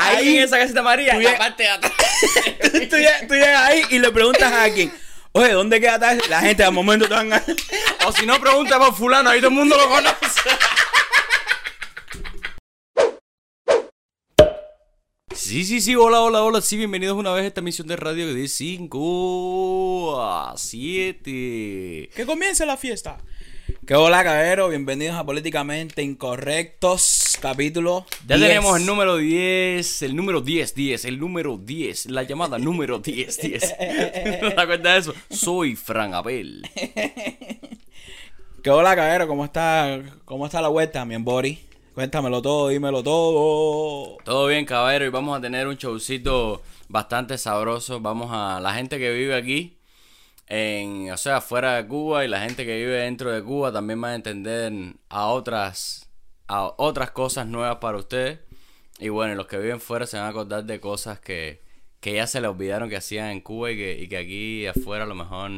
ahí en esa casita amarilla, Tú la parte de atrás. tú, tú llegas, tú llegas ahí y le preguntas a alguien, oye, ¿dónde queda tal? La gente al momento te van a... o si no, pregunta por fulano, ahí todo el mundo lo conoce. Sí, sí, sí, hola, hola, hola, sí, bienvenidos una vez a esta emisión de radio de 5 a 7. Que comience la fiesta. Que hola, cabero, bienvenidos a Políticamente Incorrectos, capítulo Ya 10. tenemos el número 10, el número 10, 10, el número 10, la llamada número 10, 10. ¿No te das cuenta de eso? Soy Fran Abel. Que hola, cabero, ¿cómo está, cómo está la vuelta, mi body? Cuéntamelo todo, dímelo todo. Todo bien, caballero, y vamos a tener un showcito bastante sabroso. Vamos a la gente que vive aquí, en, o sea, fuera de Cuba, y la gente que vive dentro de Cuba también va a entender a otras, a otras cosas nuevas para ustedes. Y bueno, los que viven fuera se van a acordar de cosas que, que ya se les olvidaron que hacían en Cuba y que, y que aquí afuera a lo mejor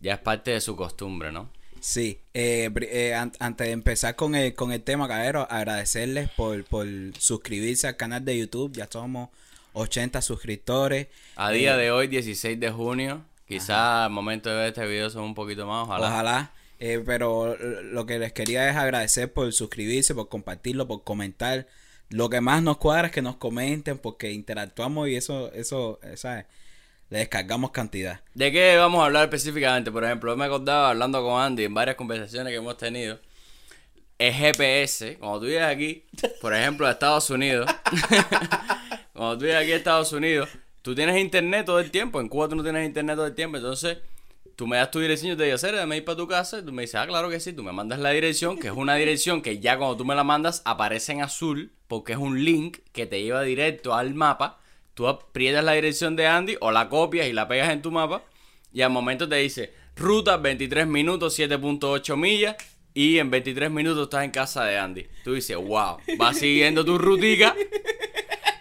ya es parte de su costumbre, ¿no? Sí, eh, eh, an- antes de empezar con el, con el tema, cabero, agradecerles por, por suscribirse al canal de YouTube. Ya somos 80 suscriptores. A día de hoy, 16 de junio, quizá al momento de ver este video son un poquito más, ojalá. Ojalá. eh, pero lo que les quería es agradecer por suscribirse, por compartirlo, por comentar. Lo que más nos cuadra es que nos comenten porque interactuamos y eso, eso, eh, ¿sabes? Le descargamos cantidad. ¿De qué vamos a hablar específicamente? Por ejemplo, yo me acordaba hablando con Andy en varias conversaciones que hemos tenido. El GPS, cuando tú llegas aquí, por ejemplo, a Estados Unidos, cuando tú llegas aquí a Estados Unidos, tú tienes internet todo el tiempo. En Cuba no tienes internet todo el tiempo. Entonces, tú me das tu dirección, yo te digo, Cere, dame ir para tu casa. Y tú me dices, ah, claro que sí. Tú me mandas la dirección, que es una dirección que ya cuando tú me la mandas aparece en azul, porque es un link que te lleva directo al mapa. Tú aprietas la dirección de Andy o la copias y la pegas en tu mapa. Y al momento te dice, ruta 23 minutos, 7.8 millas. Y en 23 minutos estás en casa de Andy. Tú dices, wow, vas siguiendo tu rutica.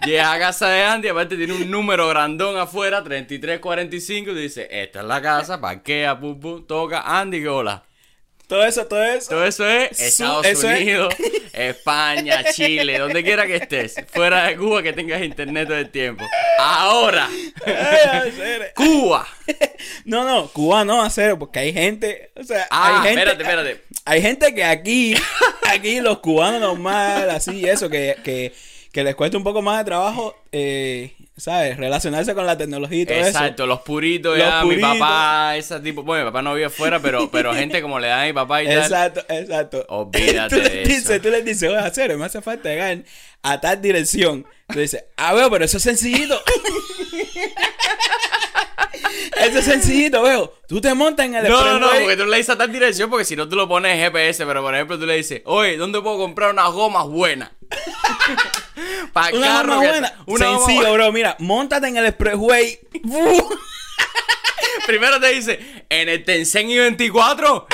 Llegas a casa de Andy, aparte tiene un número grandón afuera, 3345. Y tú dices, esta es la casa, parquea, pum, pum, toca, Andy, que hola. Todo eso, todo eso. Todo eso es Estados eso es- Unidos, España, Chile, donde quiera que estés. Fuera de Cuba, que tengas internet todo el tiempo. Ahora, Cuba. No, no, Cuba no, hacer, porque hay gente, o sea, Ah, hay gente, espérate, espérate. Hay gente que aquí, aquí los cubanos normal, así, eso, que, que, que les cuesta un poco más de trabajo, eh, ¿sabes? Relacionarse con la tecnología y todo Exacto, los puritos, Los ya, puritos. mi papá, ese tipo. Bueno, mi papá no vive afuera, pero, pero gente como le da a mi papá y eso. tal. Exacto, exacto. Olvídate tú de dices, eso. Tú les dices, oye, hacer, me hace falta llegar a tal dirección. Tú dices, ah, veo, pero eso es sencillito. eso es sencillito, veo. Tú te montas en el No, no, no, porque tú le dices a tal dirección, porque si no tú lo pones en GPS, pero por ejemplo tú le dices, oye, ¿dónde puedo comprar unas gomas buenas? Para Una carro goma buena. Una goma Sencillo, buena. bro. Mira, montate en el expressway. Primero te dice, en el Tencent I-24.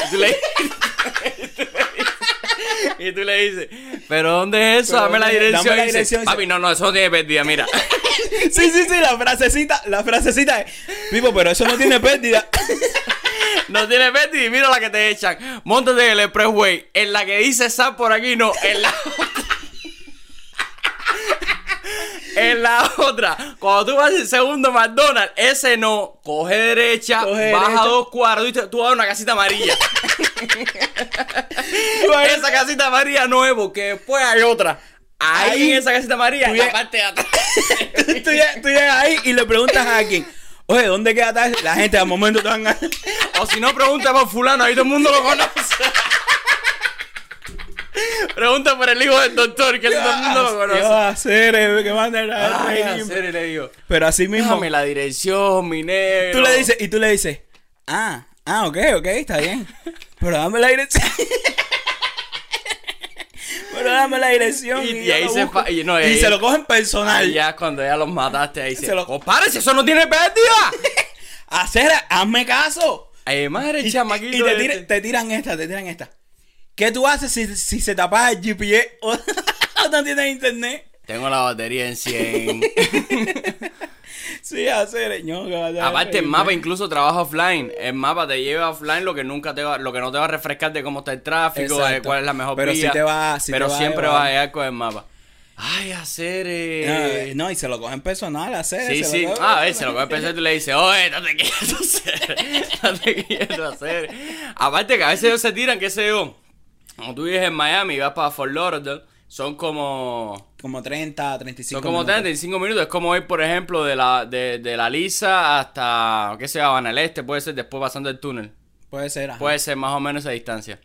Y tú le, dices, ¿pero dónde es eso? Pero Dame la dame dirección. la Y dice, dirección, Papi, no, no, eso no tiene pérdida, mira. sí, sí, sí, la frasecita, la frasecita. es, Pipo, pero eso no tiene pérdida. No tiene pérdida y mira la que te echan. Móntate en el expressway. En la que dice SAP por aquí, no. En la En la otra, cuando tú vas al segundo McDonald's, ese no, coge derecha, Coge baja derecha. dos cuadros, ¿viste? tú vas a una casita amarilla. Esa casita amarilla no es porque después hay otra. Ahí, Ahí, en esa casita amarilla, tú en la parte de atrás. tú, llegas, tú llegas ahí y le preguntas a alguien, oye, ¿dónde queda tal? La gente al momento te van a... O si no, pregunta por fulano, ahí todo el mundo lo conoce. Pregunta por el hijo del doctor, que el mundo lo ¿Qué conoce. vas a hacer? eh? ¿Qué manera de Ay, reírme? hacer, le digo, Pero así mismo, déjame la dirección, mi negro. tú le dices, y tú le dices, ah, ah, ok, ok, está bien. Pero dame la dirección. Pero dame la dirección. Y- Y, y ahí se busco. fa- y no, Y ahí- se lo cogen personal. Ahí ya cuando ya los mataste, ahí Se dice, lo- si eso no tiene pérdida. Hacer, hazme caso. Ay, madre, Y, chamaquito. y te, este. tira- te tiran esta, te tiran esta. ¿Qué tú haces si, si se te apaga el GPS o no tienes internet? Tengo la batería en 100. Sí, hacer, no, Aparte, el mapa incluso trabaja offline. El mapa te lleva offline lo que nunca te va, lo que no te va a refrescar de cómo está el tráfico, de cuál es la mejor Pero vía. te va- sí pero te va siempre vas a llegar con el mapa. Ay, hacer. Eh... No, no, y se lo cogen personal, hacer. Sí, sí. Ah, a ver, se lo cogen personal y tú le dices, oye, no te quieres hacer. No te quieres hacer. Aparte que a veces ellos se tiran, qué sé yo. Como tú vives en Miami y vas para Fort Lauderdale, son como. Como 30, 35 Son como minutos. 30, 35 minutos. Es como ir, por ejemplo, de la, de, de la Lisa hasta, qué sé yo, del Este. Puede ser después pasando el túnel. Puede ser, ajá. Puede ser más o menos esa distancia.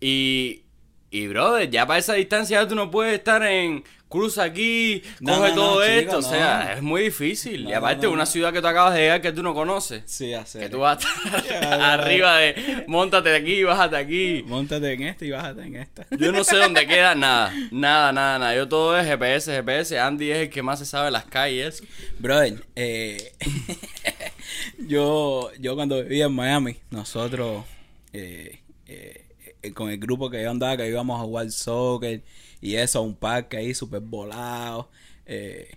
Y, y brother, ya para esa distancia tú no puedes estar en cruza aquí, No, coge no, todo no, esto. o sea, es muy difícil. Y aparte, una ciudad que tú acabas de llegar que tú no conoces. Sí, hacer. Que tú vas a estar ya, arriba de montate de aquí, bájate aquí. Móntate en esta y bájate en esta. Yo no sé dónde queda nada, nada, nada, nada. Yo todo es GPS, GPS. Andy es el que más se sabe las calles. Brother, eh, yo, yo cuando vivía en Miami, nosotros, eh, eh, con el grupo que yo andaba, que íbamos a jugar soccer y eso, a un parque ahí súper volado. eh,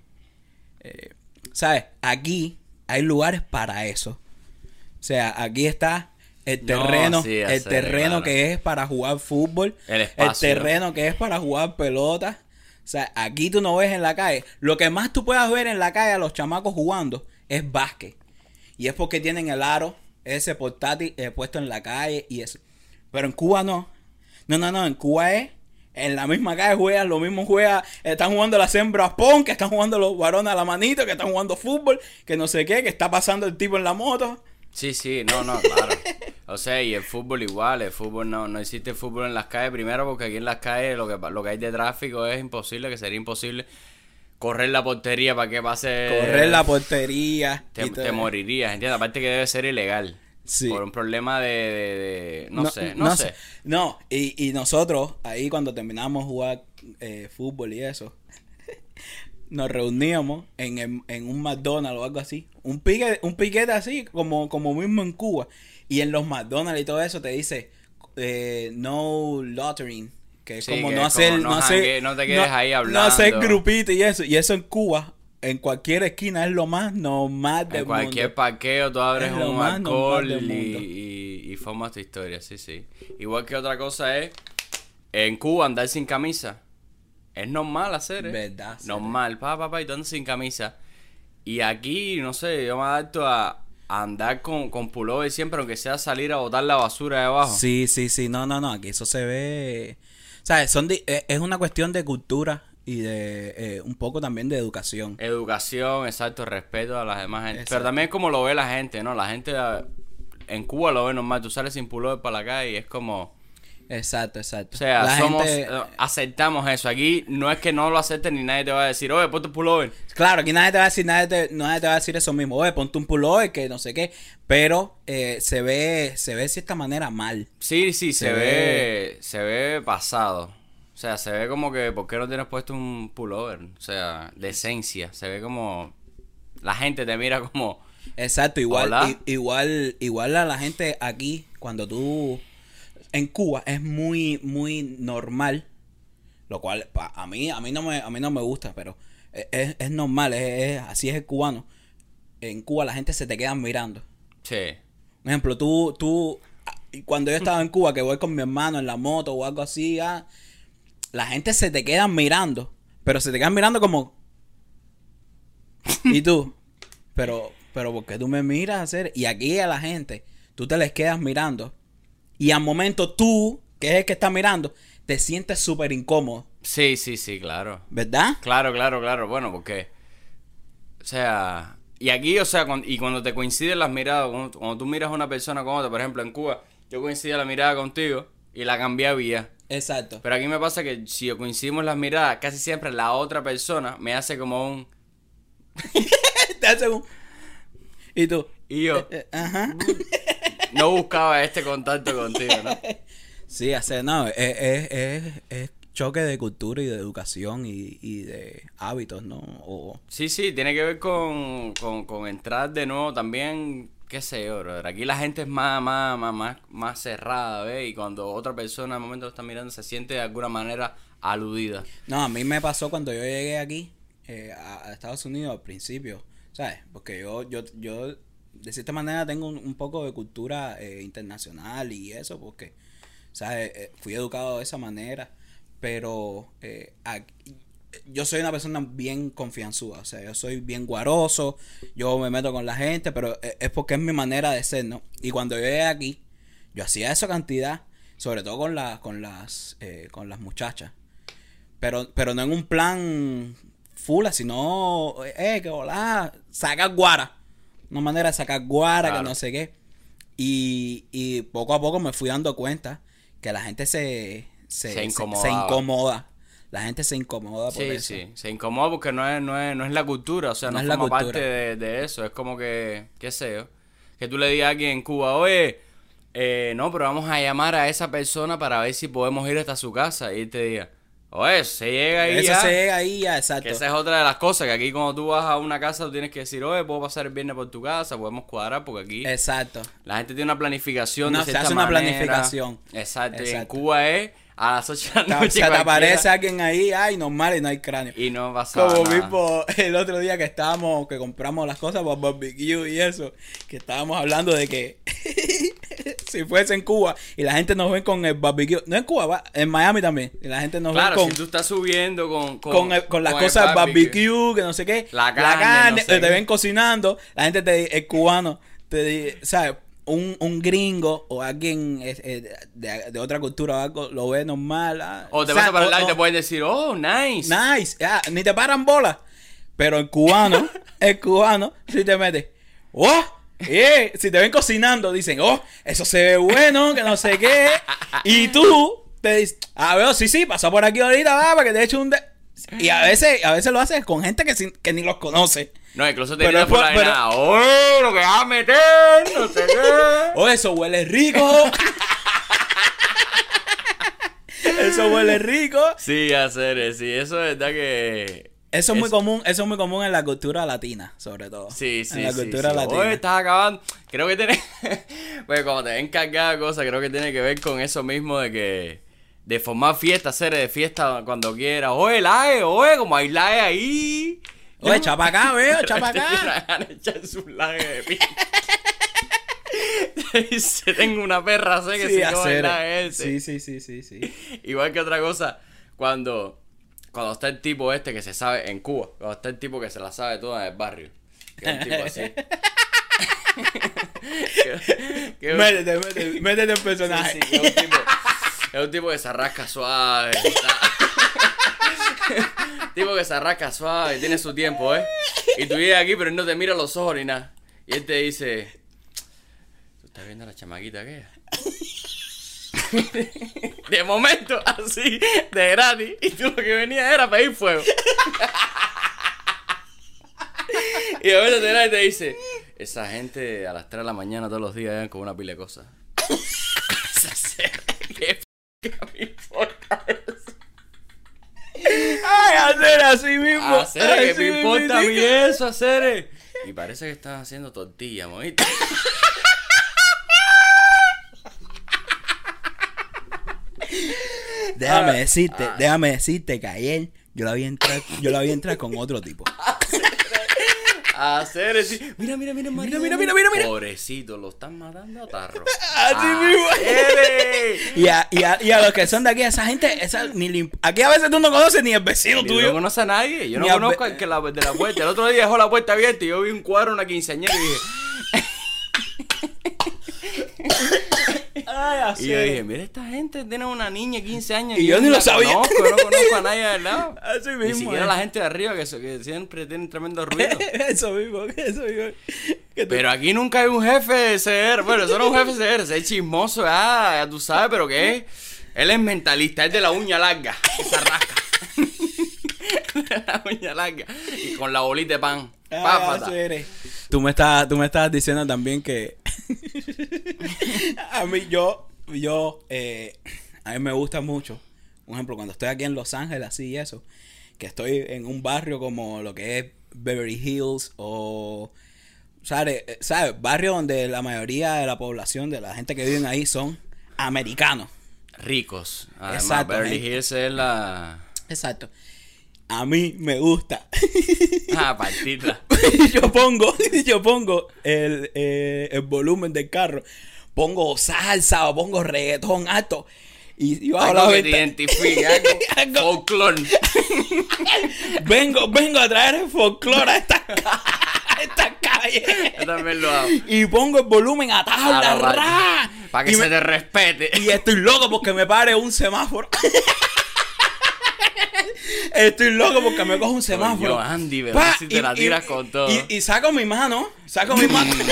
eh, ¿Sabes? Aquí hay lugares para eso. O sea, aquí está el No, terreno, sí, el terreno claro. que es para jugar fútbol, El espacio. terreno que es para jugar pelota. O sea, aquí tú no ves en la calle. Lo que más tú puedas ver en la calle a los chamacos jugando es básquet. Y es porque tienen el aro, ese portátil eh, puesto en la calle y eso. Pero en Cuba no. No, no, no. En Cuba es. En la misma calle juegan, lo mismo juega. Están jugando las hembras pon, que están jugando los varones a la manito, que están jugando fútbol, que no sé qué, que está pasando el tipo en la moto. Sí, sí, no, no, claro. O sea, y el fútbol igual, el fútbol no, no existe fútbol en las calles, primero porque aquí en las calles lo que, lo que hay de tráfico es imposible, que sería imposible correr la portería para que pase... Correr la portería. Te, te morirías, ¿entiendes? Aparte que debe ser ilegal. Sí. Por un problema de... de- de- no, sé, no, sé. No, y, y nosotros, ahí cuando terminamos jugar eh, fútbol y eso, nos reuníamos en, en, en un McDonald's o algo así. Un pique, un piquete así, como, como mismo en Cuba. Y en los McDonald's y todo eso te dice eh, no lottering. Que es Sí, como que no es hacer, como no hacer- no te quedes ahí No hacer hablando. grupito y eso. Y eso en Cuba, en cualquier esquina es lo más normal del En cualquier mundo. parqueo tú abres Es un alcohol y, y, y formas tu historia, sí, sí. Igual que otra cosa es, en Cuba andar sin camisa. Es normal hacer, ¿eh? Verdad. Normal, pa, pa, pa, y tú andas sin camisa. Y aquí, no sé, yo me adapto a, a andar con, con pullover siempre, aunque sea salir a botar la basura de abajo. Sí, sí, sí, no, no, no, aquí eso se ve, ¿sabes? Son di- eh, es una cuestión de cultura y de eh, un poco también de educación. Educación, exacto, respeto a las demás gente. Exacto. Pero también es como lo ve la gente, ¿no? La gente ah, en Cuba lo ve normal. Tú sales sin pullover para la calle y es como... Exacto, exacto. O sea, La somos, gente- eh, aceptamos eso. Aquí no es que no lo acepten ni nadie te va a decir, oye, ponte un pullover. claro, aquí nadie te va a decir, nadie te, nadie te va a decir eso mismo, oye, ponte un pullover que no sé qué, pero eh, se ve, se ve de cierta manera mal. Sí, sí, se, Se ve, ve- se ve pasado. O sea, se ve como que, ¿por qué no tienes puesto un pullover? O sea, de esencia. Se ve como, la gente te mira como, Exacto, igual, i- igual, igual a la gente aquí, cuando tú, en Cuba es muy, muy normal, lo cual a mí, a mí no me, a mí no me gusta, pero es, es- es normal, es, es- así es el cubano. En Cuba la gente se te queda mirando. sí, Por ejemplo, tú, tú, cuando yo estaba en Cuba, que voy con mi hermano en la moto o algo así, ah, la gente se te queda mirando, pero se te quedan mirando como... ¿Y tú? Pero, pero ¿por qué tú me miras a hacer? Y aquí a la gente, tú te les quedas mirando. Y al momento tú, que es el que está mirando, te sientes súper incómodo, sí, sí, sí, claro. ¿verdad? Claro, claro, claro. Bueno, porque. O sea. Y aquí, o sea, y cuando te coinciden las miradas, cuando, cuando tú miras a una persona con otra, por ejemplo, en Cuba, yo coincidía la mirada contigo y la cambiaba y ya. Exacto. Pero aquí me pasa que si coincidimos las miradas, casi siempre la otra persona me hace como un. Te hace un- Y tú, Y yo eh, ajá. no buscaba este contacto contigo, ¿no? Sí, hacer, no, es, es, es, es choque de cultura y de educación y, y de hábitos, ¿no? O, Sí, sí, tiene que ver con, con, con entrar de nuevo también, qué sé yo, brother. Aquí la gente es más, más, más, más, cerrada, ¿ves? Y cuando otra persona al momento lo está mirando se siente de alguna manera aludida. no, a mí me pasó cuando yo llegué aquí eh, a, Estados Unidos al principio, ¿sabes? Porque yo, yo, yo de cierta manera tengo un, poco de cultura eh, internacional y eso, porque, ¿sabes? Eh, fui educado de esa manera, pero aquí- yo soy una persona bien confianzuda, o sea, yo soy bien guaroso, yo me meto con la gente, pero e- es porque es mi manera de ser, ¿no? Y cuando yo llegué aquí, yo hacía esa cantidad, sobre todo con, la, con, las, eh, con las muchachas, pero, pero no en un plan full, sino, eh, que hola, sacar guara, una manera de sacar guara, Claro. que no sé qué. Y, y poco a poco me fui dando cuenta que la gente se, se, se incomoda. La gente se incomoda por Sí, eso. sí, se incomoda porque no es, no es, no es la cultura, o sea, no, No es la forma cultura. parte de, de eso, es como que, qué sé yo, que tú le digas a alguien en Cuba, oye, eh, no, pero vamos a llamar a esa persona para ver si podemos ir hasta su casa y te diga, oye, se llega ahí Eso ya, se llega ahí ya, exacto. que esa es otra de las cosas, que aquí cuando tú vas a una casa tú tienes que decir, oye, puedo pasar el viernes por tu casa, podemos cuadrar, porque aquí Exacto. la gente tiene una planificación Una- de se hace una manera. planificación. Exacto, y en Exacto. Cuba es a las 8 de la noche Se te cualquiera, aparece alguien ahí, ay, normal y no hay cráneo. y no pasa Como nada. mismo el otro día que estábamos, que compramos las cosas para barbecue y eso, que estábamos hablando de que si fuese en Cuba y la gente nos ve con el barbecue, no en Cuba, va, en Miami también, y la gente nos Claro, ve con, si tú estás subiendo con, con, con, el- con las con cosas del barbecue, que no sé qué, La carne, no sé te qué. ven cocinando, la gente te el cubano te dice, ¿sabes? Un, un gringo o alguien eh, de, de otra cultura o algo lo ve normal. ah, O te vas para el o- lado y te pueden decir, oh, nice. Nice, ah, ni te paran bola. Pero el cubano, el cubano, si te mete, oh, eh, si te ven cocinando, dicen, oh, eso se ve bueno, que no sé qué. Y tú te dices, ah, veo, sí, sí, pasa por aquí ahorita, va, para que te eche un. de-". Y a veces, a veces lo haces con gente que, sin- que ni los conoce. No, incluso te es por la pero- nada, oh, lo que vas a meter, no sé qué. Oh, eso huele rico. eso huele rico. Sí, hacer, sí, eso es verdad que... Eso es muy común, eso es muy común en la cultura latina, sobre todo. Sí, sí, En la sí, cultura sí. latina. Estás acabando. Creo que tiene. pues como te ven cargada cosas, creo que tiene que ver con eso mismo de que. De formar fiesta, hacer de fiesta cuando quieras. Oye, lae, oye, como hay lae ahí. Oye, chapa acá, veo, chapa Tiene acá. echarse un de. Dice, tengo una perra, sé que Sí, se lae ese. Sí, sí, sí, sí, sí. Igual que otra cosa, cuando, cuando está el tipo este que se sabe en Cuba, cuando está el tipo que se la sabe toda en el barrio. Que es un tipo así. Que- que- Métete, métete, métete sí, personaje. sí, es un tipo, es un tipo que se arrasca suave. está- tipo que se arrasca suave, tiene su tiempo, ¿eh? Y tú llegas aquí, pero él no te mira los ojos ni nada. Y él te dice, ¿tú estás viendo a la chamaquita aquella? De momento, así, de gratis. Y tú lo que venías era pedir fuego. Y a veces te y te dice, esa gente a las 3 de la mañana todos los días llegan con una pila de cosas. ¿Qué f- me importa eso? Ay, hacer así mismo. Hacer que así me mismo, importa a mí que- eso, hacer. Y parece que estás haciendo tortilla, ¿moiste? Déjame Ah, decirte, déjame decirte que ayer yo la vi entrar, yo la vi entrar con otro tipo. Hacer sí. Mira, mira, mira, Mira, mira, mira, mira, mira. Pobrecito, lo están matando a tarro. Así mismo. Acere. Y a, y, a, y a los que son de aquí, esa gente, esa, ni le imp- aquí a veces tú no conoces ni el vecino Yo tuyo. no conoce a nadie. Yo no Ni a conozco al que la, de la puerta. El otro día dejó la puerta abierta y yo vi un cuadro, una quinceañera y dije. Y yo dije, mira, esta gente tiene una niña de 15 años. Y yo ni lo sabía. Conozco, yo no conozco a nadie lado. Así Ni mismo, siquiera eh. la gente de arriba que, siempre tienen tremendo ruido. eso mismo, eso mismo. Pero aquí nunca hay un jefe de CR. Bueno, eso no es un jefe de CR, es chismoso, ah, ya tú sabes, pero ¿qué es? Él es mentalista, es de la uña larga, esa rasca. de la uña larga. Y con la bolita de pan. Eres. Tú me estás, tú me estabas diciendo también que a mí yo, yo, eh, a mí me gusta mucho. Un ejemplo, cuando estoy aquí en Los Ángeles, así y eso, que estoy en un barrio como lo que es Beverly Hills o ¿sabes? Eh. Barrio donde la mayoría de la población, de la gente que viven ahí son americanos. Ricos. Además, Exacto, Beverly. Hills es la. Exacto. A mí me gusta. Ah, partirla. yo pongo, yo pongo el, eh, el volumen del carro, pongo salsa o pongo reggaetón alto y, y bajo la Algo que te identifique, algo folclore. Vengo, vengo a traer el folclore a esta, a esta calle. Yo también lo hago. Y pongo el volumen a tabla, ra. Para que y se me- te respete. Y estoy loco porque me pare un semáforo. Estoy loco porque me cojo un semáforo. Coño, Andy, ¿verdad? Si te la tiras con todo. Y, y saco mi mano, saco mi mano.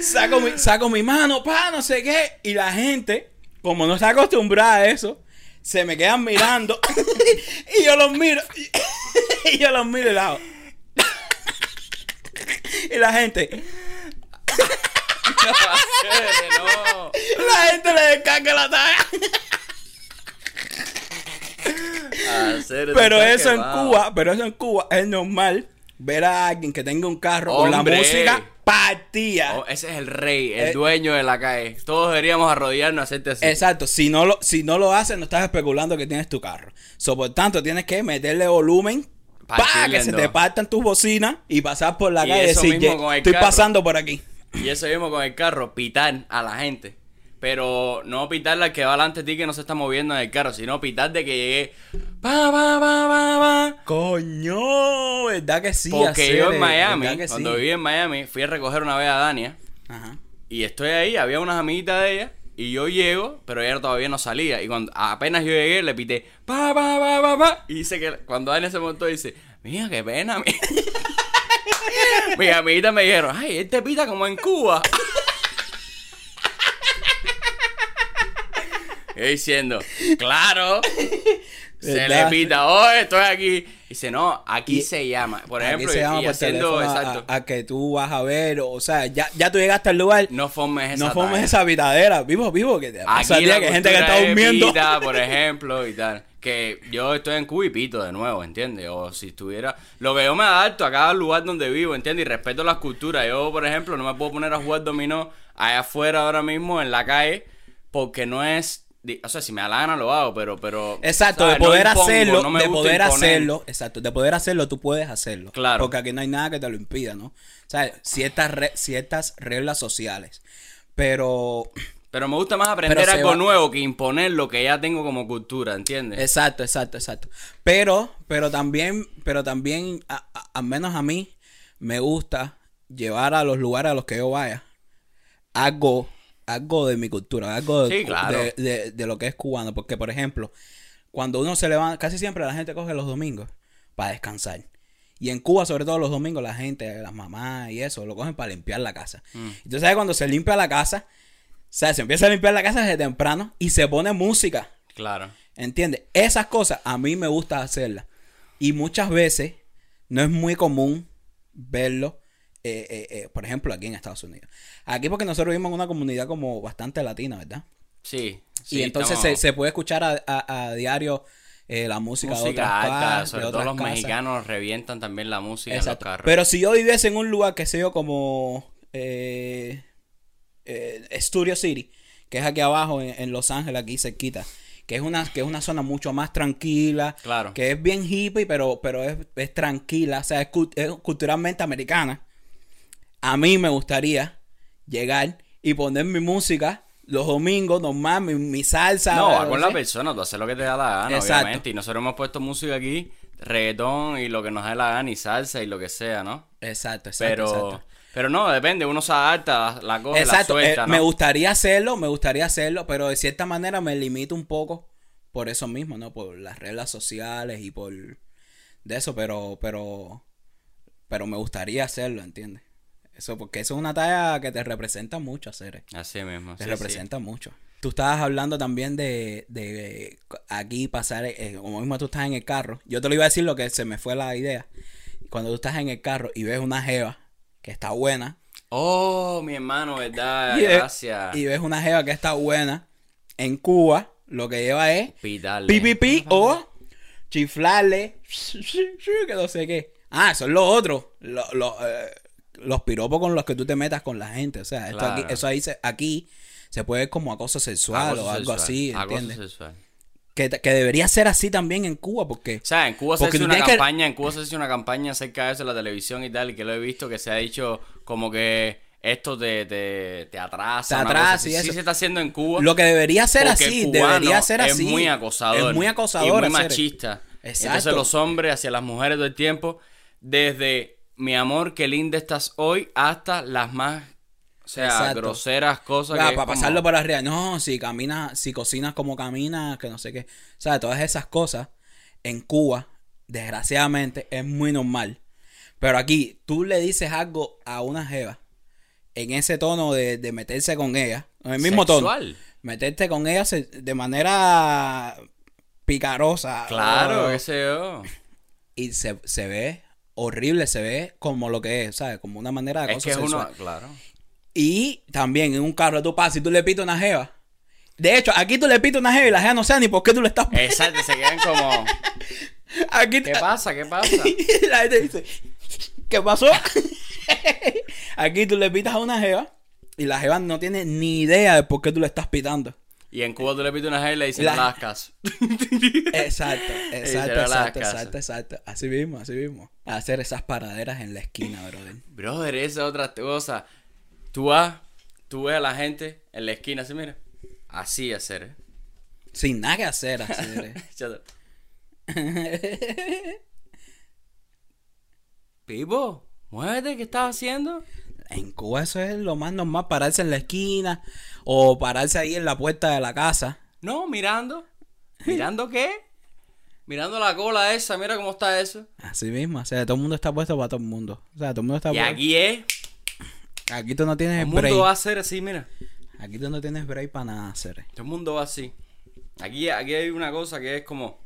saco, mi, saco mi mano, pa, no sé qué. Y la gente, como no está acostumbrada a eso, se me quedan mirando. y yo los miro. y yo los miro y hago. y la gente, no. la gente le descarga la talla. Pero eso en. Cuba, pero eso en Cuba es normal ver a alguien que tenga un carro con la Hombre. música partida. Oh, ese es el rey, el Eh. dueño de la calle. Todos deberíamos arrodillarnos a hacerte así. Exacto, si no lo, si no lo haces, no estás especulando que tienes tu carro. So, por tanto, tienes que meterle volumen para que se te partan tus bocinas y pasar por la Y calle y decir, mismo "Ye- con el estoy carro". pasando por aquí. Y eso mismo con el carro, pitar a la gente. Pero no pitarle al que va delante de ti que no se está moviendo en el carro, sino pitar de que llegue. Pa, pa, pa, pa, pa. Coño, ¿verdad que sí? Porque hacer, yo en ¿verdad Miami, cuando sí? viví en Miami, fui a recoger una vez a Dania. Ajá. Y estoy ahí, había unas amiguitas de ella. Y yo llego, pero ella todavía no salía. Y cuando apenas yo llegué, le pité, pa, pa, pa, pa, pa. Y dice que cuando Dania se montó, dice, mira, qué pena. mi-". Mis amiguitas me dijeron, ay, él te pita como en Cuba. Y diciendo, claro, se le pita, oh, estoy aquí. Dice, no, aquí Y- se llama. Por Aquí ejemplo, se llama y por haciendo, teléfono a- exacto, a, a que tú vas a ver, o sea, ya, ya tú llegaste al lugar, no formes esa no formes esa pitadera, vivo, vivo, que te Aquí la que hay gente que está es durmiendo. pita, por ejemplo, y tal. Que yo estoy en Cuba y pito de nuevo, ¿entiendes? O si estuviera... Lo que yo me adapto a cada lugar donde vivo, ¿entiendes? Y respeto las culturas. Yo, por ejemplo, no me puedo poner a jugar dominó allá afuera ahora mismo, en la calle, porque no es... O sea, si me da la gana lo hago, pero... pero Exacto, ¿sabes? de poder No impongo, hacerlo, no de poder imponer. hacerlo, exacto, de poder hacerlo, tú puedes hacerlo. Claro. Porque aquí no hay nada que te lo impida, ¿no? O sea, ciertas, re- ciertas reglas sociales. Pero, Pero me gusta más aprender algo va- nuevo que imponer lo que ya tengo como cultura, ¿entiendes? exacto, exacto, exacto. Pero, pero también, pero también, a- a- al menos a mí, me gusta llevar a los lugares a los que yo vaya algo, algo de mi cultura, algo de, Sí, claro. de, de- de lo que es cubano. Porque, por ejemplo, cuando uno se levanta, casi siempre la gente coge los domingos para descansar. Y en Cuba, sobre todo los domingos, la gente, las mamás y eso, lo cogen para limpiar la casa. Mm. Entonces, ¿sabes? Cuando se limpia la casa, o sea, se empieza a limpiar la casa desde temprano y se pone música. Claro. ¿Entiendes? Esas cosas a mí me gusta hacerlas. Y muchas veces no es muy común verlo, eh, eh, eh, por ejemplo, aquí en Estados Unidos. Aquí porque nosotros vivimos en una comunidad como bastante latina, ¿verdad? Sí. y sí, entonces estamos- se, se puede escuchar a, a- a diario la música, de música otras alta, partes, sobre de todo los casas. mexicanos revientan también la música en los carros. Pero si yo viviese en un lugar, que sé yo, como Studio City, que es aquí abajo en, en Los Ángeles, aquí cerquita, que es una, que es una zona mucho más tranquila, Claro. que es bien hippie, pero, pero es, es tranquila, o sea, es culturalmente americana. A mí me gustaría llegar y poner mi música los domingos, normal, mi, mi salsa. no, va con la persona, tú haces lo que te da la gana, Exacto. obviamente. Y nosotros hemos puesto música aquí, reggaetón y lo que nos dé la gana, y salsa y lo que sea, ¿no? Exacto, exacto. Pero, exacto. pero no, depende, uno se adapta, la coge, la Exacto, eh, suelta, ¿no? me gustaría hacerlo, me gustaría hacerlo, pero de cierta manera me limito un poco por eso mismo, ¿no? Por las reglas sociales y por de eso, pero, pero, pero me gustaría hacerlo, ¿entiendes? Eso, porque eso es una talla que te representa mucho hacer, Así mismo. te sí, representa mucho. Tú estabas hablando también de, de aquí pasar, eh, como mismo tú estás en el carro. Yo te lo iba a decir lo que se me fue la idea. Cuando tú estás en el carro y ves una jeva que está buena. Oh, mi hermano, ¿verdad? y, ves- Gracias. y ves una jeva que está buena en Cuba, lo que lleva es Pitarle. pipipi o chiflarle, que no sé qué. Ah, eso es lo otro. Lo- lo, eh, los piropos con los que tú te metas con la gente. O sea, esto aquí, Claro. eso ahí se, aquí se puede ver como acoso sexual Acoso o algo sexual, así, acoso ¿entiendes? sexual. Que, que debería ser así también en Cuba, porque O sea, en Cuba se hace una que- campaña, en Cuba se hace una campaña acerca de eso en la televisión y tal, y que lo he visto que se ha dicho como que esto te, te, te atrasa. Te atrasa y Sí eso. se está haciendo en Cuba. Lo que debería ser así, debería ser así. Es muy acosador. Es muy acosador. Y muy machista. Exacto. Entonces los hombres hacia las mujeres todo el tiempo, desde mi amor, qué linda estás hoy, hasta las más, o sea, Exacto. groseras cosas. Ah, que para como- pasarlo por arriba. No, si caminas, si cocinas como caminas, que no sé qué. O sea, todas esas cosas en Cuba, desgraciadamente, es muy normal. Pero aquí, tú le dices algo a una jeva en ese tono de, de meterse con ella, en el mismo Sexual. tono. Meterte con ella se- de manera picarosa. Claro, o- qué sé yo. y se, se ve horrible, se ve como lo que es, ¿sabes? Como una manera de Es que es acoso uno, sexual. claro. Y también en un carro tú pasas y tú le pitas una jeva. De hecho, aquí tú le pitas una jeva y la jeva no sabe ni por qué tú le estás Exacto, se quedan como, Aquí ¿qué pasa? ¿Qué pasa? Y la gente dice, ¿qué pasó? aquí tú le pitas a una jeva y la jeva no tiene ni idea de por qué tú le estás pitando. Y en Cuba tú le pides una gel y le no las caso. Exacto, exacto, exacto, exacto, exacto. Así mismo, así mismo. Hacer esas paraderas en la esquina, brother. Brother, esa es otra cosa. Tú vas, tú ves a la gente en la esquina así, mira. Así hacer, ¿eh? Sin nada que hacer, así. ¿eh? Pipo, muévete, ¿qué estás haciendo? En Cuba eso es lo más normal, pararse en la esquina o pararse ahí en la puerta de la casa. No, mirando. ¿Mirando qué? Mirando la cola esa, mira cómo está eso. Así mismo, o sea, todo el mundo está puesto para todo el mundo. O sea, todo el mundo está Y puesto. aquí es, Aquí tú no tienes todo el break. mundo va a hacer así, mira. Aquí tú no tienes break para nada hacer. Todo el mundo va así. Aquí, aquí hay una cosa que es como.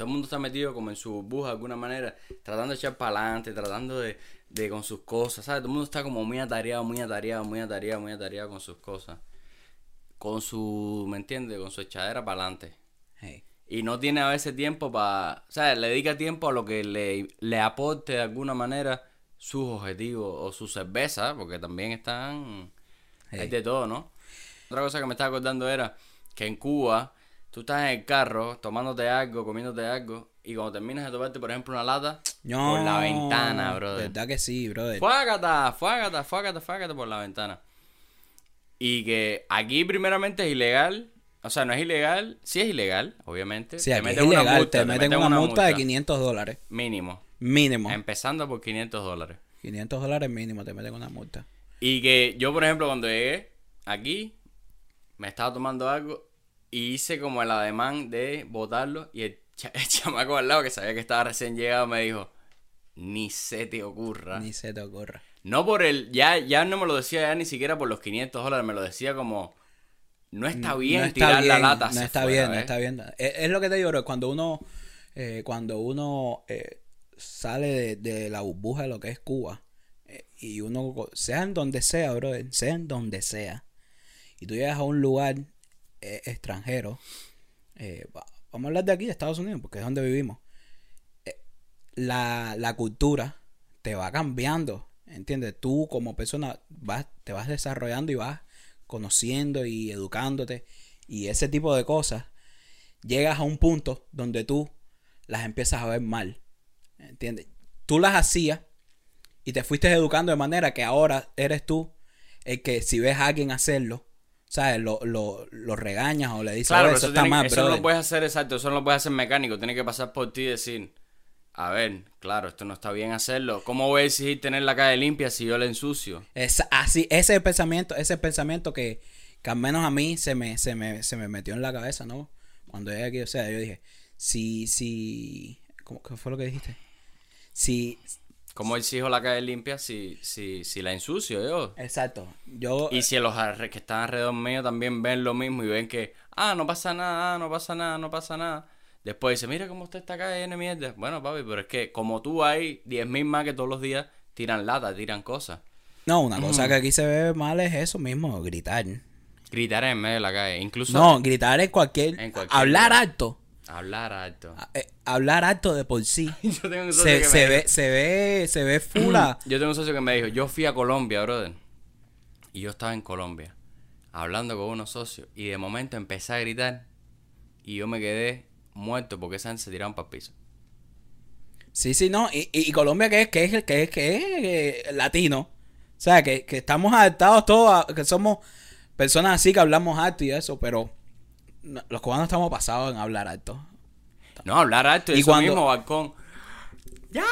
Todo el mundo está metido como en su burbuja de alguna manera, tratando de echar para adelante, tratando de, de con sus cosas, ¿sabes? Todo el mundo está como muy atareado, muy atareado, muy atareado, muy atareado con sus cosas. Con su, ¿me entiendes? Con su echadera para adelante. Hey. Y no tiene a veces tiempo para. O sea, le dedica tiempo a lo que le, le aporte de alguna manera sus objetivos o su cerveza, porque también están. Hay Hey. de todo, ¿no? Otra cosa que me estaba acordando era que en Cuba tú estás en el carro tomándote algo, comiéndote algo, y cuando terminas de tomarte, por ejemplo, una lata, No, por la ventana, brother. Verdad que sí, brother. Fuágata, fuágata, fuágata, fuágata por la ventana. Y que aquí primeramente es ilegal. O sea, no es ilegal. Sí es ilegal, obviamente. Sí, es meten una ilegal. multa, te meten una, multa, de 500 dólares. Mínimo. Mínimo. Empezando por 500 dólares. 500 dólares mínimo te meten una multa. Y que yo, por ejemplo, cuando llegué aquí, me estaba tomando algo y hice como el ademán de botarlo. Y el, cha- el chamaco al lado, que sabía que estaba recién llegado, me dijo: Ni se te ocurra. Ni se te ocurra. No por el. Ya, ya no me lo decía ya ni siquiera por los 500 dólares, me lo decía como. No está bien no está tirar la lata. No hacia está bien, no está bien. Es, es lo que te digo, bro. Cuando uno, eh, cuando uno eh, sale de, de la burbuja de lo que es Cuba, eh, y uno, sea en donde sea, bro, sea en donde sea, y tú llegas a un lugar eh, extranjero, eh, va- vamos a hablar de aquí, de Estados Unidos, porque es donde vivimos, eh, la, la cultura te va cambiando, ¿entiendes? Tú como persona vas, te vas desarrollando y vas conociendo y educándote y ese tipo de cosas, llegas a un punto donde tú las empiezas a ver mal, ¿entiendes? Tú las hacías y te fuiste educando de manera que ahora eres tú el que si ves a alguien hacerlo, ¿sabes? Lo, lo, lo regañas o le dices, Claro, "Oye, pero eso eso, está tiene- mal, eso no brother". lo puedes hacer exacto, eso no lo puedes hacer mecánico, tiene que pasar por ti y decir, a ver, claro, esto no está bien hacerlo. ¿Cómo voy a exigir tener la calle limpia si yo la ensucio? Es así, ese el pensamiento, ese el pensamiento que, que al menos a mí se me, se me, se me metió en la cabeza, ¿no? Cuando llegué aquí, o sea, yo dije, si, si, ¿cómo qué fue lo que dijiste? Si, ¿Cómo exijo la calle limpia si, si, si la ensucio yo? exacto, yo, Y si los que están alrededor mío también ven lo mismo y ven que, ah, no pasa nada, ah, no pasa nada, no pasa nada. Después dice, mira cómo está esta calle llena de mierda. Bueno, papi, pero es que como tú hay 10.000 más que todos los días tiran lata, tiran cosas. no, una cosa que aquí se ve mal es eso mismo, gritar. Gritar en medio de la calle. Incluso No, gritar en cualquier, En cualquier hablar lugar. alto, hablar alto. a- eh, hablar alto de por sí. Yo tengo un socio Se, que se me ve, dijo- se ve, se ve fula. Yo tengo un socio que me dijo, yo fui a Colombia, brother. Y yo estaba en Colombia, hablando con unos socios. Y de momento empecé a gritar. Y yo me quedé muerto porque esa gente se tiraron para el piso. Sí, sí, no. Y, y- y Colombia que es, que es, que es, que es eh, latino. O sea, que, que estamos adaptados todos, a- que somos personas así que hablamos alto y eso, pero no- los cubanos estamos pasados en hablar alto. No, hablar alto, Y eso cuando- mismo, balcón. ¡Yadira!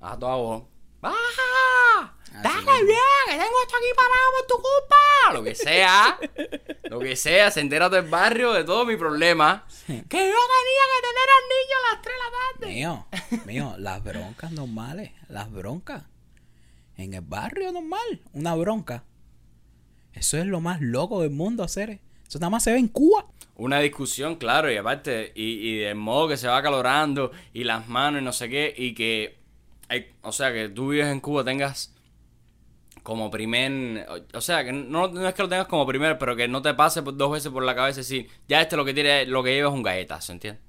A toda voz. ¡Baja! ¡Dale mismo. bien! ¡Que tengo esto aquí parado por tu culpa! Lo que sea. lo que sea, se entera del barrio de todo mi problema. Que yo tenía que tener al niño a las 3 de la tarde. Mío, mío, las broncas normales, las broncas. En el barrio normal, una bronca. Eso es lo más loco del mundo hacer. Eso nada más se ve en Cuba. Una discusión, claro, y aparte, y, y del modo que se va calorando, y las manos y no sé qué, y que, hay- o sea, que tú vives en Cuba, tengas como primer, o sea, que no, no es que lo tengas como primer, pero que no te pase dos veces por la cabeza decir, ya este lo que tiene, lo que lleva es un galletazo, ¿entiendes?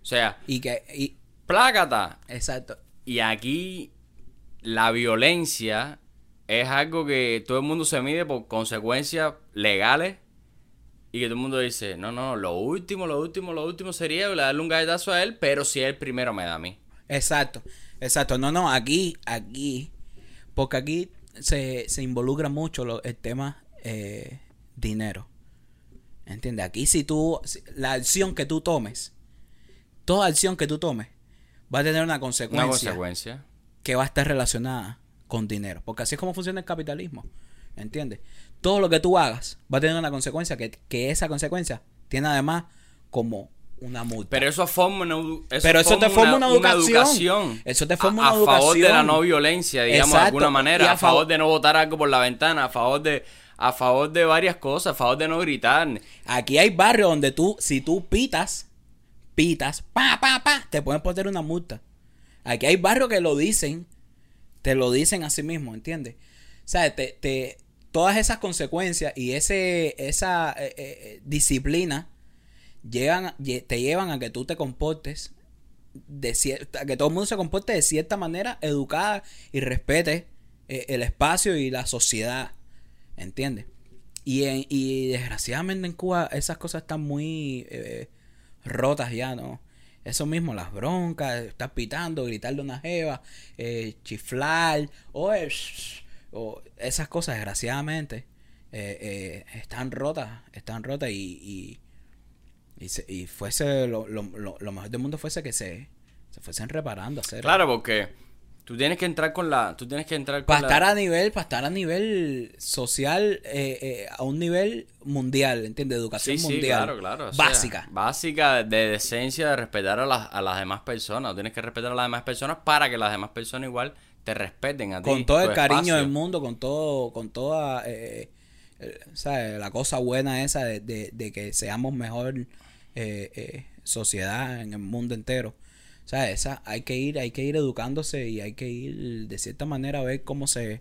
O sea, Y que, y, plácata. exacto. Y aquí la violencia es algo que todo el mundo se mide por consecuencias legales y que todo el mundo dice, no, no, lo último, lo último, lo último sería darle un galletazo a él, pero si él primero me da a mí. Exacto, exacto. No, no, aquí, aquí, porque aquí se, se involucra mucho lo- el tema eh, dinero. ¿Entiendes? Aquí si tú, la acción que tú tomes, toda acción que tú tomes, va a tener una Una consecuencia, consecuencia. que va a estar relacionada con dinero. Porque así es como funciona el capitalismo. ¿Entiendes? Todo lo que tú hagas va a tener una consecuencia que, que esa consecuencia tiene además como una multa. Pero eso forma una, Pero eso te forma una educación. Eso te forma a, una a favor de la educación. no violencia, digamos, de alguna Y manera. a A favor fav- de no botar algo por la ventana, a favor de, a favor de varias cosas, a favor de no gritar. Aquí hay barrios donde tú, si tú pitas, pitas, pa, pa, pa, te pueden poner una multa. Aquí hay barrios que lo dicen, te lo dicen a sí mismo, ¿entiendes? O sea, te, te- todas esas consecuencias y ese, esa eh, eh, disciplina llegan, lle- te llevan a que tú te comportes de cierta, que todo el mundo se comporte de cierta manera educada y respete eh, el espacio y la sociedad, ¿entiendes? Y, en- y desgraciadamente en Cuba esas cosas están muy eh, rotas ya, ¿no? Eso mismo, las broncas, estar pitando, gritarle una jeva, eh, chiflar, o, eh, o esas cosas, desgraciadamente, eh, están rotas, están rotas y, y, y, se- y fuese lo, lo, lo, lo mejor del mundo fuese que se, se fuesen reparando, hacer. Claro, porque tú tienes que entrar con la. Tú tienes que entrar con Para la. estar a nivel, para estar a nivel social, eh, eh, a un nivel mundial, ¿entiendes? Educación Sí, sí, mundial. claro, claro. o sea, básica. básica de decencia, de respetar a las, a las demás personas. Tienes que respetar a las demás personas para que las demás personas igual te respeten a ti. con todo el cariño espacio. del mundo, con todo, con toda, eh, eh, ¿sabes? La cosa buena esa de, de- de que seamos mejor eh, eh, sociedad en el mundo entero. O sea, esa hay que ir, hay que ir educándose y hay que ir de cierta manera a ver cómo se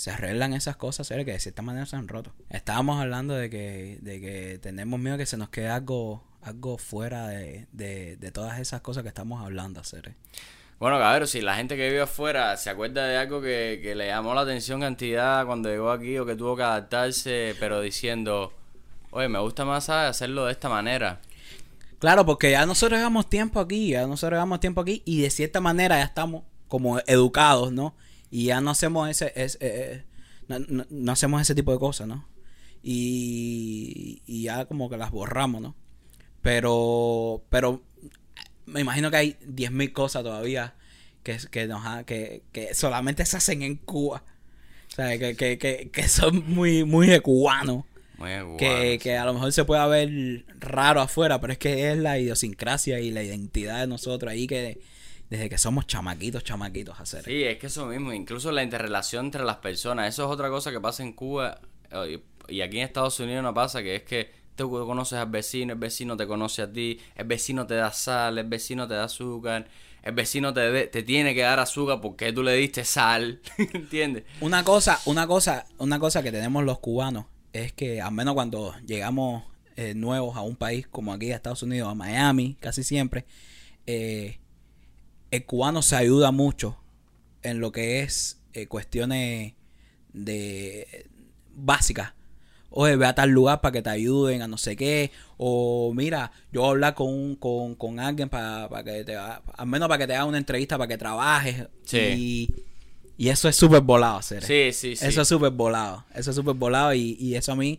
se arreglan esas cosas, ¿sabes? que de cierta manera se han roto. Estábamos hablando de que, de que tenemos miedo que se nos quede algo, algo fuera de, de, de todas esas cosas que estamos hablando, ¿sabes? Bueno, cabrón, si la gente que vive afuera se acuerda de algo que, que le llamó la atención cantidad cuando llegó aquí o que tuvo que adaptarse, pero diciendo, oye, me gusta más hacerlo de esta manera. Claro, porque ya nosotros llevamos tiempo aquí, ya nosotros llevamos tiempo aquí y de cierta manera ya estamos como educados, ¿no? Y ya no hacemos ese, ese, eh, no, hacemos ese tipo de cosas, ¿no? Y, y ya como que las borramos, ¿no? Pero, pero me imagino que hay 10.000 cosas todavía que, que, nos ha- que, que solamente se hacen en Cuba. O sea, que, que, que, son muy, muy de cubano Muy guay. Que, que a lo mejor se pueda ver raro afuera, pero es que es la idiosincrasia y la identidad de nosotros ahí que desde que somos chamaquitos, chamaquitos hacer. Sí, es que eso mismo, incluso la interrelación entre las personas, eso es otra cosa que pasa en Cuba eh, y aquí en Estados Unidos no pasa, que es que tú conoces al vecino, el vecino te conoce a ti, el vecino te da sal, el vecino te da azúcar, el vecino te, de- te tiene que dar azúcar porque tú le diste sal, ¿entiendes? Una cosa, una cosa, una cosa que tenemos los cubanos es que al menos cuando llegamos eh, nuevos a un país como aquí a Estados Unidos, a Miami, casi siempre, eh, el cubano se ayuda mucho en lo que es eh, cuestiones de básicas oye, ve a tal lugar para que te ayuden a no sé qué, o mira, yo voy a hablar con, con, con alguien para, para que te, al menos para que te haga una entrevista, para que trabajes. Sí. Y, y eso es súper volado, hacer. Sí, sí, sí. Eso es súper volado, eso es súper volado y, y eso a mí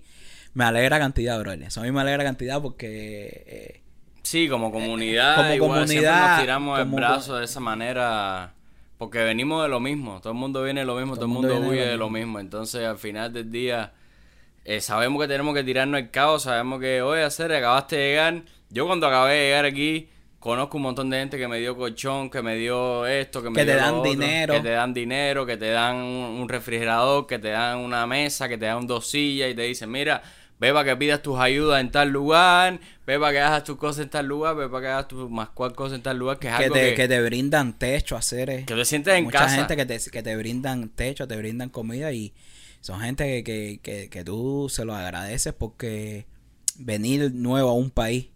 me alegra cantidad, bro. Eso a mí me alegra cantidad porque... eh, Sí, como comunidad, como igual, comunidad, nos tiramos el brazo de esa manera, porque venimos de lo mismo, todo el mundo viene de lo mismo, todo, el mundo, huye de lo de lo mismo, entonces al final del día eh, sabemos que tenemos que tirarnos el caos, sabemos que, oye, hacer, acabaste de llegar, yo cuando acabé de llegar aquí, conozco un montón de gente que me dio colchón, que me dio esto, que me Que te dio lo dan otro, dinero. que te dan dinero, que te dan un, un refrigerador, que te dan una mesa, que te dan dos sillas y te dicen, mira, ve para que pidas tus ayudas en tal lugar, ve para que hagas tus cosas en tal lugar, ve para que hagas tus más cual cosas en tal lugar, que es que, algo te, que, que te brindan techo, hacer eh, que te sientes en mucha casa. gente que te, que te brindan techo, te brindan comida y son gente que, que, que, que tú se lo agradeces porque venir nuevo a un país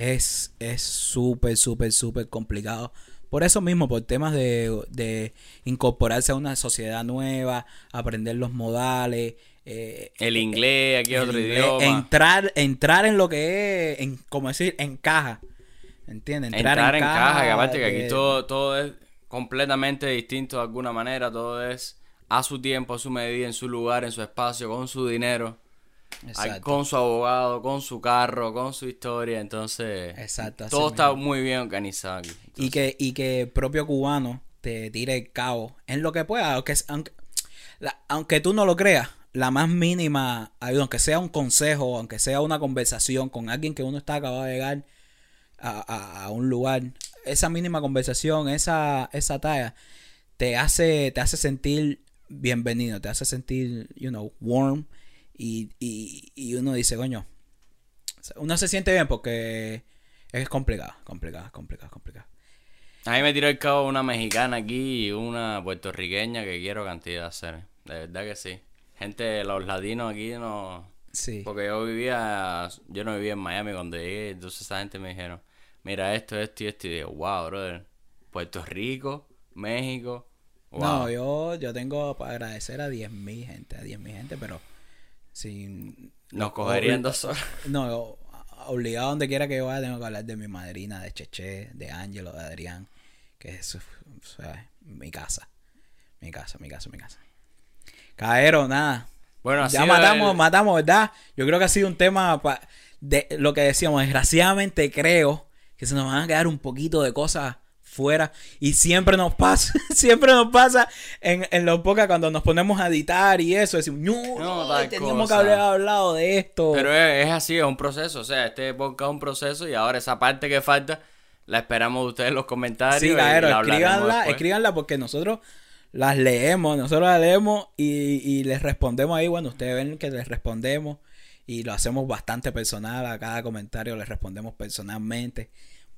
es es súper, súper, súper complicado. Por eso mismo, por temas de, de incorporarse a una sociedad nueva, aprender los modales, eh, El inglés, aquí es el otro inglés, idioma. Entrar, entrar en lo que es, en, como decir, encaja. ¿Entiendes? entrar, en caja, que aparte que aquí todo, todo es completamente distinto de alguna manera, todo es a su tiempo, a su medida, en su lugar, en su espacio, con su dinero, Exacto. con su abogado, con su carro, con su historia, entonces Exacto, todo está mismo. muy bien organizado aquí. Y que, y que el propio cubano te tire el cabo en lo que pueda, aunque, aunque, la- aunque tú no lo creas, la más mínima ayuda, aunque sea un consejo, aunque sea una conversación con alguien que uno está acabado de llegar a, a- a un lugar, esa mínima conversación, esa, esa talla, te hace, te hace sentir bienvenido, te hace sentir, you know, warm, y, y, y uno dice, coño, uno se siente bien porque es complicado, complicado, complicado, complicado. A mí me tiró el cabo una mexicana aquí y una puertorriqueña que quiero cantidad de hacer, de verdad que sí. Gente, los latinos aquí no... Sí. Porque yo vivía, yo no vivía en Miami cuando llegué, entonces esa gente me dijeron, mira esto, esto y esto, y digo, wow, brother, Puerto Rico, México, wow. No, yo, yo tengo para agradecer a 10.000 gente, a 10.000 gente, pero sin... Nos cogerían dos horas. No, obligado donde quiera que yo vaya tengo que hablar de mi madrina, de Cheche, de Ángelo, de Adrián, que es o sea, mi casa, mi casa, mi casa, mi casa. Caero, nada. Bueno, así ya matamos, matamos, ¿verdad? Yo creo que ha sido un tema pa- de lo que decíamos. Desgraciadamente creo que se nos van a quedar un poquito de cosas fuera y siempre nos pasa, siempre nos pasa en, en los pocas cuando nos ponemos a editar y eso, decimos, no, teníamos cosa". que haber hablado de esto. Pero es, es así, es un proceso, o sea, este podcast es un proceso y ahora esa parte que falta la esperamos de ustedes en los comentarios. sí, y Caero, la escríbanla, escríbanla porque nosotros las leemos, nosotros las leemos y, y les respondemos ahí, bueno, ustedes ven que les respondemos y lo hacemos bastante personal, a cada comentario les respondemos personalmente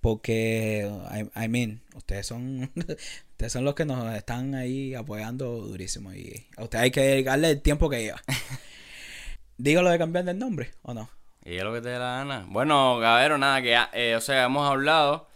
porque, I, I mean, ustedes son, ustedes son los que nos están ahí apoyando durísimo y a ustedes hay que dedicarle el tiempo que lleva. Digo lo de cambiar del nombre, ¿o no? Y es lo que te dé la gana. Bueno, Gabero, nada, que eh, o sea, hemos hablado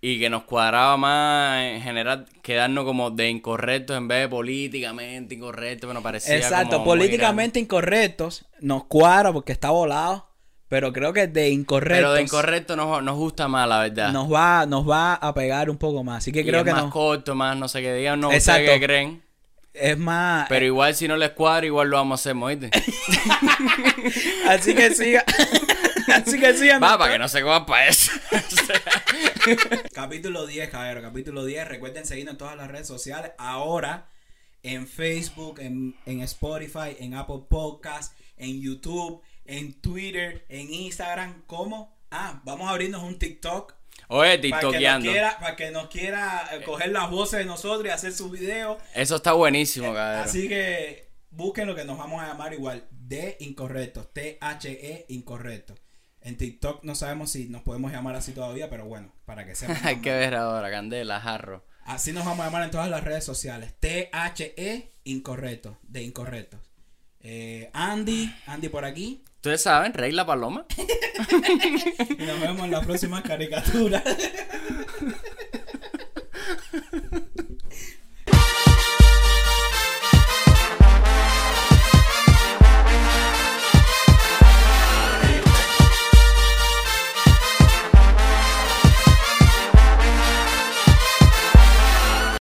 y que nos cuadraba más en general quedarnos como de incorrectos en vez de políticamente incorrectos, bueno, parecía Exacto, como políticamente incorrectos nos cuadra porque está volado, pero creo que de grande. incorrectos Pero de incorrecto nos, nos gusta más, la verdad. nos va nos va a pegar un poco más. Así que Y creo es que más no corto, más no sé qué digan, no ustedes qué creen. es más Pero igual si no les cuadra, igual lo vamos a hacer, ¿oíste? así que siga así que sigan Va, para que no se cojan para eso. Capítulo 10, caballero, capítulo 10. Recuerden seguirnos en todas las redes sociales. Ahora en Facebook, en, en Spotify, en Apple Podcast, en YouTube, en Twitter, en Instagram. ¿Cómo? Ah, vamos a abrirnos un TikTok. Oye, Para que, nos tiktokeando. quiera, para que nos quiera eh, coger las voces de nosotros y hacer sus videos. Eso está buenísimo, cabrón. Así que busquen lo que nos vamos a llamar igual. De incorrectos. T-H-E incorrecto. En TikTok no sabemos si nos podemos llamar así todavía, pero bueno, para que sepan. Hay que ver ahora, Candela, Jarro. Así nos vamos a llamar en todas las redes sociales. T-H-E incorrecto. De incorrectos. Eh, Andy, Andy por aquí. ¿Ustedes saben? Regla Paloma. Y nos vemos en la próxima caricatura.